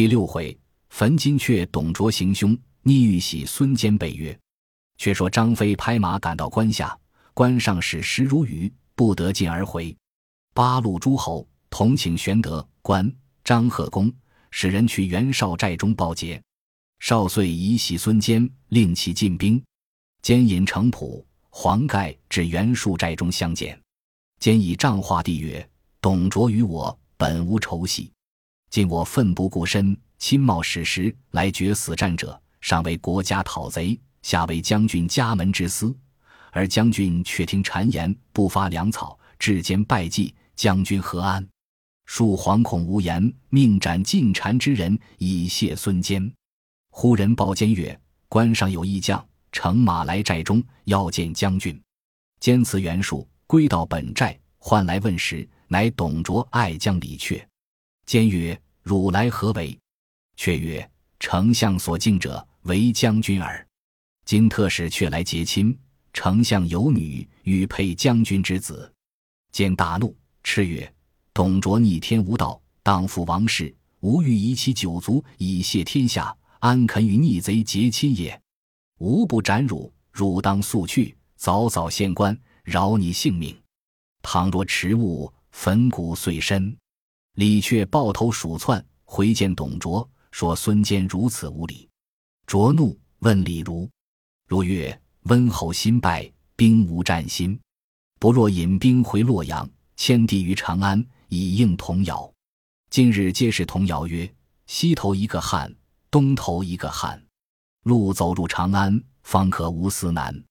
第六回，焚金阙，董卓行凶，逆玉玺，孙坚被约。却说张飞拍马赶到关下，关上使时如雨，不得进而回。八路诸侯同请玄德、关张贺公，使人去袁绍寨中报捷。少遂以喜孙坚，令其进兵。坚引程普、黄盖至袁术寨中相见。坚以帐话帝曰：“董卓与我本无仇隙，今我奋不顾身，亲冒矢石来决死战者，上为国家讨贼，下为将军家门之私。而将军却听谗言，不发粮草，至坚败绩，将军何安？恕惶恐无言，命斩进谗之人，以谢孙坚。”忽人报坚曰：“关上有义将，乘马来寨中，要见将军。”坚辞袁术，归到本寨，唤来问时，乃董卓爱将李榷。坚曰：“汝来何为？”却曰：“丞相所敬者，为将军耳。今特使却来结亲，丞相有女，欲配将军之子。”坚大怒，叱曰：“董卓逆天无道，荡妇王室，吾欲以其九族，以谢天下。”安肯与逆贼结亲也？吾不斩汝，汝当速去，早早献官，饶你性命。倘若迟误，粉骨碎身。李却抱头鼠窜，回见董卓，说孙坚如此无礼。卓怒，问李儒。如曰：“温侯新败，兵无战心，不若引兵回洛阳，迁地于长安，以应童谣。今日皆是童谣曰：西头一个汉。”东头一个汉，路走入长安，方可无思难。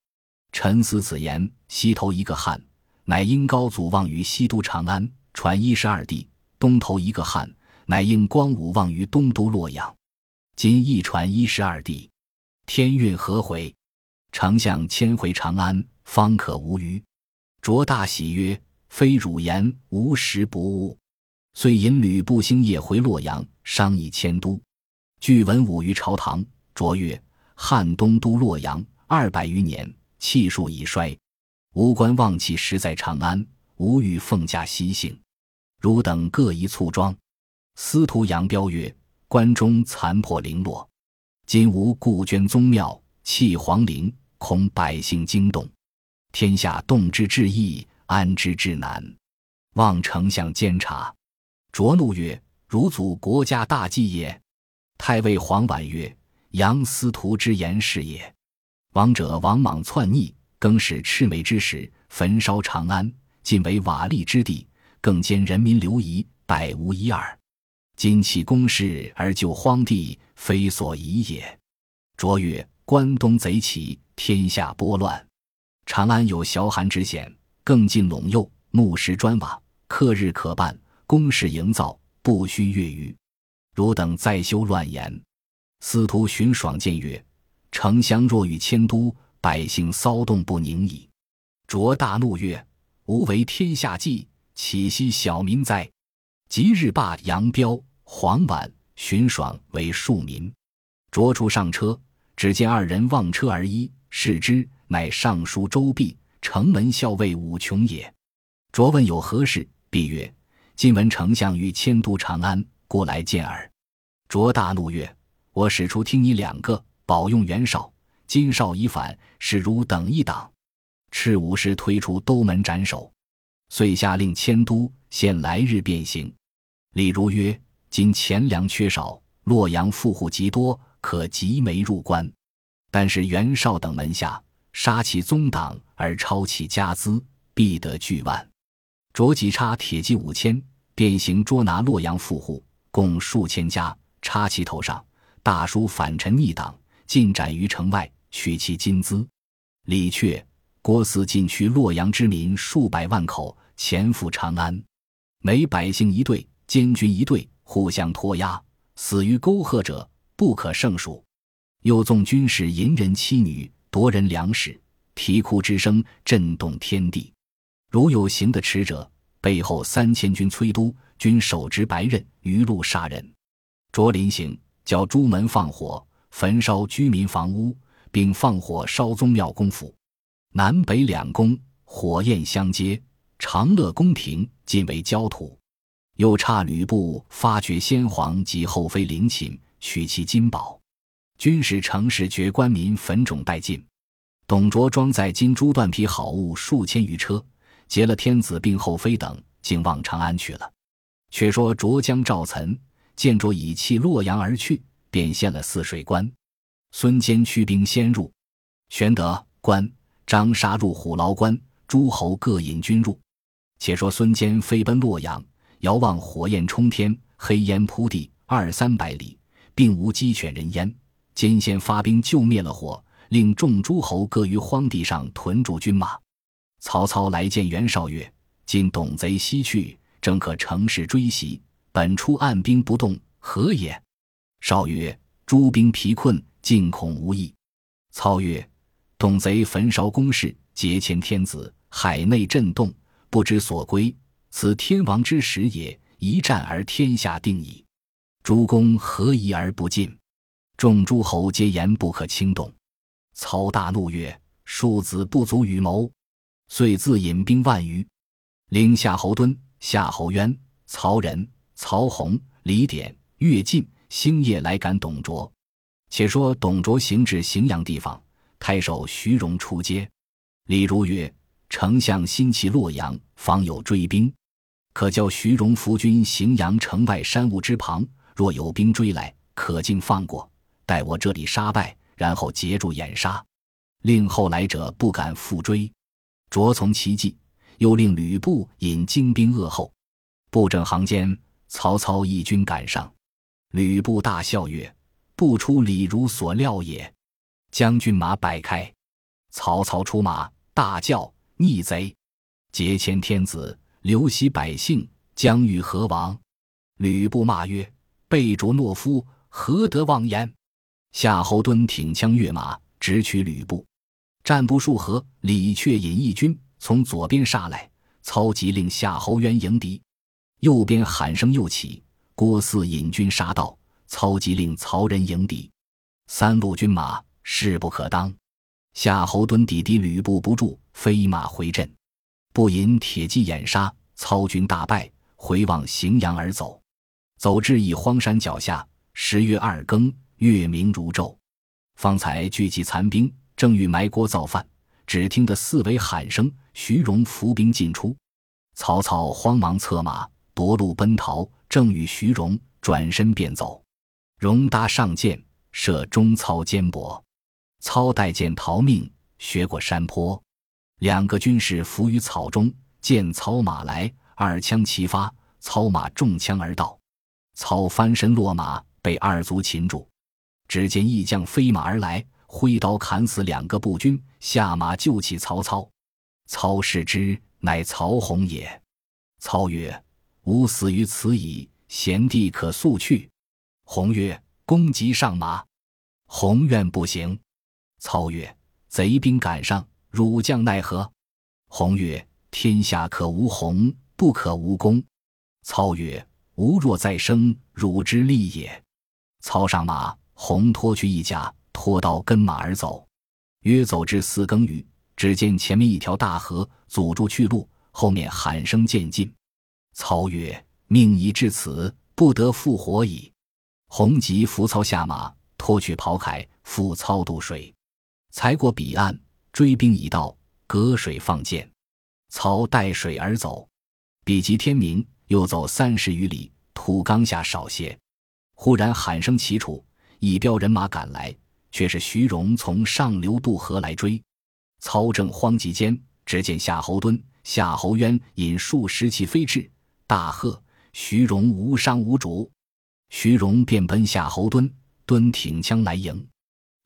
臣思此言，西头一个汉，乃因高祖望于西都长安，传一十二帝；东头一个汉，乃应光武望于东都洛阳。今一传一十二帝，天运何回？丞相迁回长安，方可无虞。卓大喜曰：“非汝言，无实不误。”遂引吕布星夜回洛阳，商议迁都。据文武于朝堂，卓曰：“汉东都洛阳二百余年，气数已衰，吾官望气实在长安，吾欲奉驾西幸，汝等各宜簇庄。”司徒杨彪曰：“关中残破零落，今无故捐宗庙，弃皇陵，恐百姓惊动，天下动之至易，安之至难，望丞相监察。”卓怒曰：“汝祖国家大计也。”太尉黄婉曰：“杨司徒之言是也。王者王莽篡逆，更始魑魅之时，焚烧长安，尽为瓦砾之地，更兼人民流移，百无一二。今起公事而救荒地，非所宜也。”卓曰：“关东贼起，天下拨乱，长安有崤寒之险，更尽陇右，木石砖瓦，克日可办，工事营造，不须月余。”汝等再修乱言。司徒荀爽谏曰：“丞相若欲迁都，百姓骚动不宁矣。”卓大怒曰：“吾为天下计，岂惜小民哉？”即日罢杨彪、黄婉、荀爽为庶民。卓出上车，只见二人望车而依，视之，乃尚书周弼、城门校尉武琼也。卓问有何事，弼曰：“今闻丞相欲迁都长安。”故来见耳。卓大怒曰：“我使出听你两个，保用袁绍。今绍已反，是汝等一党。赤武师推出都门斩首。”遂下令迁都，限来日便行。李儒曰：“今钱粮缺少，洛阳富户极多，可集煤入关。但是袁绍等门下杀其宗党而抄其家资，必得巨万。着即差铁骑五千，便行捉拿洛阳富户。”共数千家，插其头上，大书反臣逆党，尽斩于城外，取其金资。李榷、郭汜进取洛阳之民数百万口，潜赴长安。每百姓一队，监军一队，互相拖押，死于沟壑者不可胜数。又纵军士淫人妻女，夺人粮食，啼哭之声震动天地。如有行的迟者，背后三千军催督。均手执白刃，余路杀人。卓临行，叫朱门放火，焚烧居民房屋，并放火烧宗庙公府。南北两宫火焰相接，长乐宫廷尽为焦土。又差吕布发掘先皇及后妃陵寝，取其金宝。军使城市绝官民焚冢殆尽。董卓装载金珠缎皮好物数千余车，劫了天子并后妃等，竟往长安去了。却说卓将赵岑见卓已弃洛阳而去，便献了泗水关。孙坚驱兵先入，玄德、关张杀入虎牢关，诸侯各引军入。且说孙坚飞奔洛阳，遥望火焰冲天，黑烟铺地二三百里，并无鸡犬人烟。坚先发兵救灭了火，令众诸侯各于荒地上屯驻军马。曹操来见袁绍曰：“今董贼西去，正可乘势追袭。本初按兵不动，何也？”绍曰：“诸兵疲困，进恐无益。”操曰：“董贼焚烧宫室，劫迁天子，海内震动，不知所归。此天王之时也，一战而天下定矣。诸公何疑而不进？”众诸侯皆言不可轻动。操大怒曰：“庶子不足与谋。”遂自引兵万余，领夏侯惇、夏侯渊、曹仁、曹洪、李典、乐进、星夜来赶董卓。且说董卓行至荥阳地方，太守徐荣出接。李儒曰：“丞相新弃洛阳，方有追兵，可叫徐荣伏军荥阳城外山坞之旁。若有兵追来，可尽放过。”待我这里杀败，然后截住掩杀，令后来者不敢复追。着从其计，又令吕布引精兵扼后。布阵行间，曹操一军赶上，吕布大笑曰：“不出李儒所料也。”将军马摆开，曹操出马，大叫：“逆贼！劫迁天子，流徙百姓，将欲何亡？”吕布骂曰：“背主懦夫，何得妄言？”夏侯惇挺枪跃马，直取吕布。战不数合，李榷引一军从左边杀来，操急令夏侯渊迎敌。右边喊声又起，郭汜引军杀到，操急令曹仁迎敌。三路军马势不可当，夏侯惇抵敌吕布不住，飞马回阵。不引铁骑掩杀，操军大败，回望荥阳而走。走至一荒山脚下，十月二更。月明如昼，方才聚集残兵，正欲埋锅造饭，只听得四围喊声，徐荣伏兵进出。曹操慌忙策马夺路奔逃，正与徐荣转身便走。荣搭上箭，射中操肩膊，操带箭逃命，学过山坡。两个军士伏于草中，见操马来，二枪齐发，操马中枪而倒。操翻身落马，被二卒擒住。只见义将飞马而来，挥刀砍死两个步军，下马救起曹操。操视之，乃曹洪也。操曰：“吾死于此矣，贤弟可速去。”洪曰：“公即上马。”洪愿不行。操曰：“贼兵赶上，汝将奈何？”洪曰：“天下可无洪，不可无公。”操曰：“吾若再生，汝之利也。”操上马。洪脱去一甲，拖刀跟马而走，约走至四更余，只见前面一条大河阻住去路，后面喊声渐近。操曰：“命已至此，不得复活矣。”洪即扶操下马，脱去袍铠，扶操渡水。才过彼岸，追兵已到，隔水放箭。操带水而走，比及天明，又走三十余里，土冈下少些，忽然喊声齐楚。一彪人马赶来，却是徐荣从上流渡河来追。操正慌急间，只见夏侯惇、夏侯渊引数十骑飞至，大喝：“徐荣无伤无主！”徐荣便奔夏侯惇，惇挺枪来迎，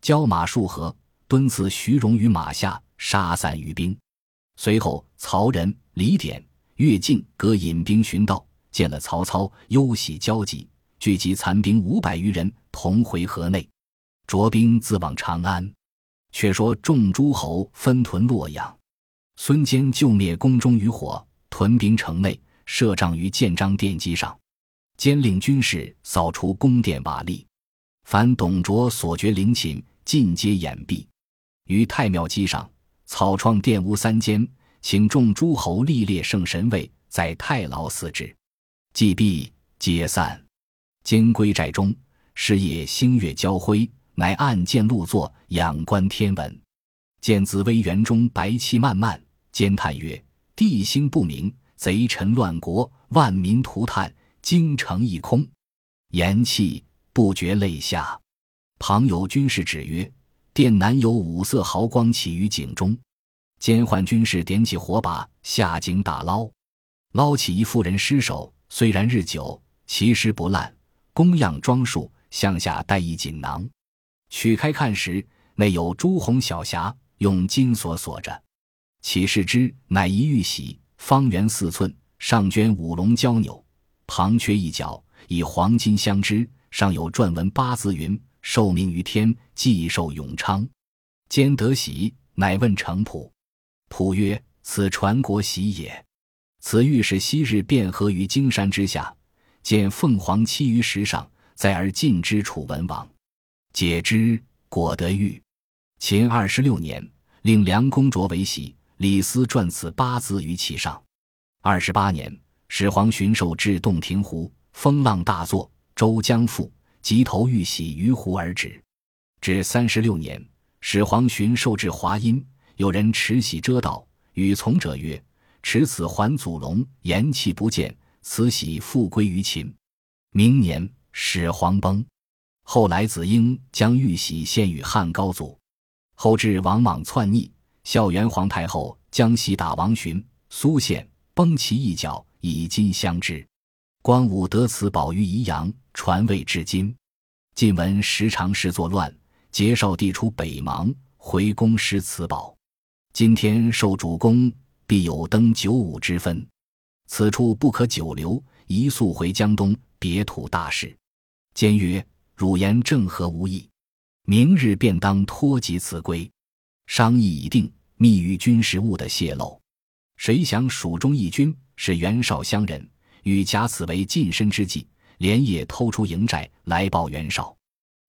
交马数合，惇刺徐荣于马下，杀散余兵。随后，曹仁、李典、乐进各引兵寻道，见了曹操，忧喜交集。聚集残兵五百余人，同回河内，着兵自往长安。却说众诸侯分屯洛阳，孙坚救灭宫中余火，屯兵城内，设帐于建章殿基上。兼领军士扫除宫殿瓦砾，凡董卓所掘陵寝，尽皆掩蔽。于太庙基上草创殿屋三间，请众诸侯历列圣神位，在太牢祀之。既毕，皆散。兼归寨中，是夜星月交辉，乃暗见路作，仰观天文。见紫薇园中白气漫漫，兼叹曰：“地星不明，贼臣乱国，万民涂炭，京城一空。”言气不觉泪下。旁有军士指曰：“殿南有五色毫光起于井中。”监换军士点起火把，下井打捞，捞起一妇人尸首。虽然日久，其尸不烂，供样装束，向下带一锦囊。取开看时，内有朱红小匣。用金锁锁着，启视之，乃一玉玺，方圆四寸，上镌五龙交钮，旁缺一角，以黄金镶之，上有篆文八字云：“受命于天，既寿永昌。”兼得玺，乃问程普，普曰：“此传国玺也。此玉是昔日卞和于荆山之下，见凤凰栖于石上，在而进之楚文王，解之，果得玉。秦二十六年。”令梁公卓为玺，李斯撰此八字于其上。二十八年，始皇巡狩至洞庭湖，风浪大作，舟将覆，即投玉玺于湖而止。至三十六年，始皇巡狩至华阴，有人持玺遮道，与从者曰：“持此还祖龙，言气不见，此玺复归于秦。”明年，始皇崩，后来子婴将玉玺献与汉高祖。后至王莽篡逆，孝元皇太后将玺打王寻、苏宪，崩其一角，以金相之。光武得此宝于宜阳，传位至今。晋文时常事作乱，节少帝出北邙，回宫失此宝。今天受主公，必有登九五之分。此处不可久留，宜速回江东，别土大事。监曰：汝言正合无异。明日便当托及此归，商议已定，密于军事务的泄露。谁想蜀中义军是袁绍乡人，与假此为近身之计，连夜偷出营寨来报袁绍。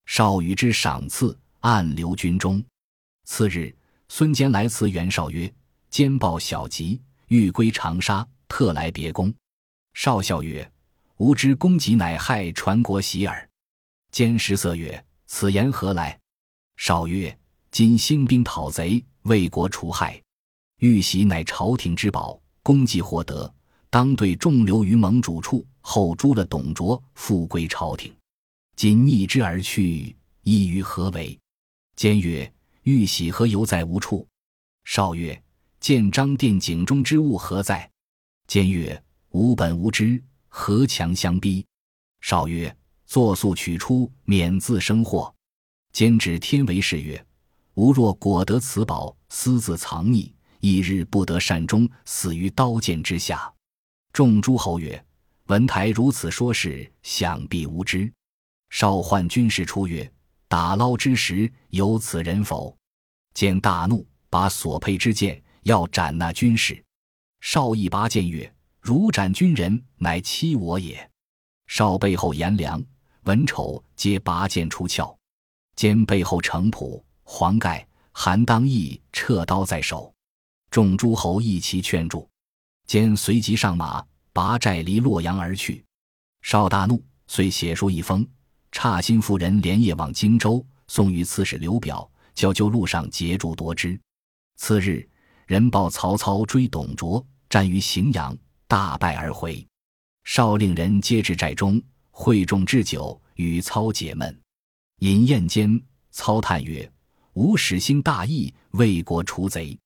绍与之赏赐，暗留军中。次日，孙坚来辞袁绍曰：“坚报小吉，欲归长沙，特来别公。”绍笑曰：“吾知公己乃害传国喜耳。”坚失色曰。此言何来？少曰：“今兴兵讨贼，为国除害，玉玺乃朝廷之宝，功绩获得，当对众留于盟主处。后诛了董卓，复归朝廷。今逆之而去，意于何为？”坚曰：“玉玺何犹在无处？”少曰：“见张殿井中之物何在？”坚曰：“吾本无知，何强相逼？”少曰。作速取出，免自生祸。兼指天为誓曰：“吾若果得此宝，私自藏匿，一日不得善终，死于刀剑之下。”众诸侯曰：“文台如此说事，想必无知。”少唤军士出曰：“打捞之时，有此人否？”见大怒，把所佩之剑要斩那军士。少一拔剑曰：“如斩军人，乃欺我也。”少背后颜良。文丑皆拔剑出鞘，兼背后程普、黄盖、韩当义撤刀在手，众诸侯一齐劝住，兼随即上马，拔寨离洛阳而去。邵大怒，遂写书一封，差心妇人连夜往荆州，送与刺史刘表，叫就路上截住夺之。次日，人报曹操追董卓，战于荥阳，大败而回。少令人接至寨中。会众置酒与操解闷，饮宴间，操叹曰：“吾始兴大义，为国除贼。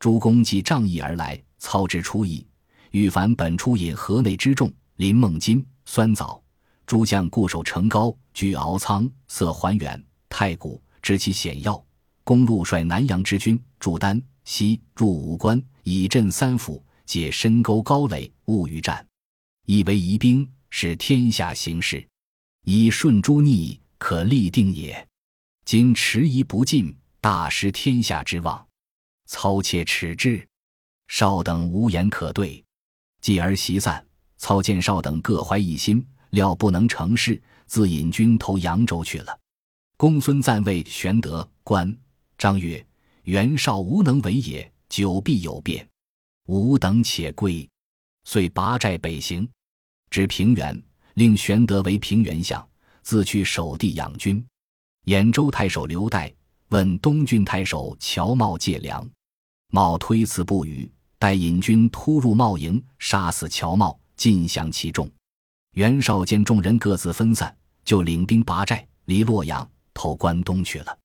诸公既仗义而来，操之出意。欲凡本出引河内之众，临孟津、酸枣，诸将固守城高，居敖仓、色还原、太谷，知其险要。公路率南阳之军驻丹西，入武关，以镇三府，解深沟高垒，勿于战，以为疑兵。”使天下行事，以顺诸逆，可立定也。今迟疑不进，大失天下之望。操切耻之，少等无言可对。继而席散，操见少等各怀一心，料不能成事，自引军投扬州去了。公孙瓒谓玄德、关张曰：“袁绍无能为也，久必有变。吾等且归。”遂拔寨北行。至平原，令玄德为平原相，自去守地养军。兖州太守刘岱问东郡太守乔瑁借粮，瑁推辞不语。待引军突入茂营，杀死乔瑁，尽降其众。袁绍见众人各自分散，就领兵拔寨，离洛阳，投关东去了。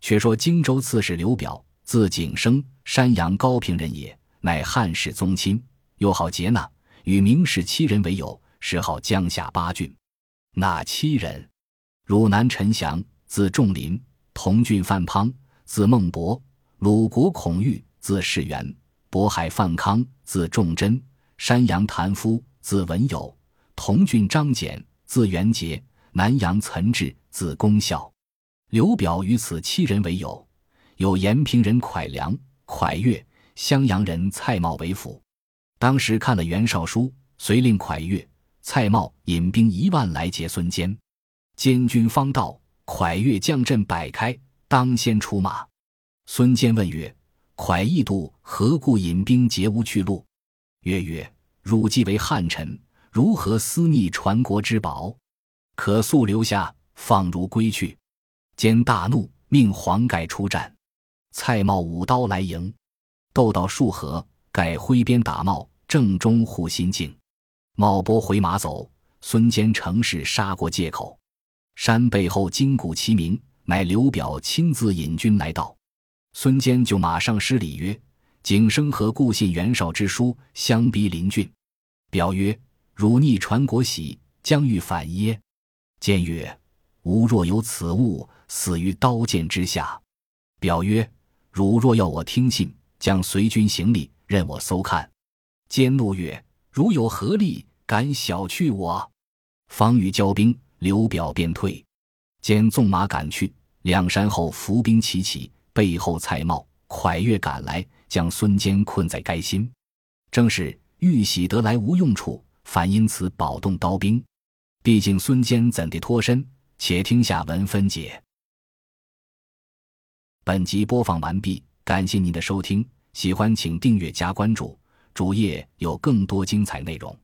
却说荆州刺史刘表，字景升，山阳高平人也，乃汉室宗亲，又好劫纳，与名士七人为友，谥号江夏八郡。那七人：汝南陈祥，字仲林；同郡范滂，字孟博；鲁国孔玉，字士元；渤海范康，字仲贞；山阳谭夫，字文友；同郡张简，字元节；南阳岑志，字公孝。刘表与此七人为友，有延平人蒯良、蒯越、襄阳人蔡瑁为辅。当时看了袁绍书，遂令蒯越、蔡瑁引兵一万来劫孙坚。监军方到，蒯越将阵摆开，当先出马。孙坚问曰：“蒯义度何故引兵劫无去路？”曰曰：“汝既为汉臣，如何私密传国之宝？可速留下，放汝归去。”兼大怒，命黄盖出战。蔡瑁舞刀来迎，斗到数合，盖挥鞭打瑁，正中护心镜。瑁拨回马走。孙坚乘势杀过界口，山背后金鼓齐鸣，乃刘表亲自引军来到。孙坚就马上施礼曰：“景升何故信袁绍之书，相逼临郡？”表曰：“汝逆传国玺，将欲反耶？”坚曰：“吾若有此物。”死于刀剑之下。表曰：“汝若要我听信，将随军行礼，任我搜看。”坚怒曰：“汝有何力，敢小觑我？”方欲交兵，刘表便退。坚纵马赶去，两山后伏兵齐起，背后蔡瑁、蒯越赶来，将孙坚困在该心。正是玉玺得来无用处，反因此保动刀兵。毕竟孙坚怎地脱身？且听下文分解。本集播放完毕，感谢您的收听，喜欢请订阅加关注，主页有更多精彩内容。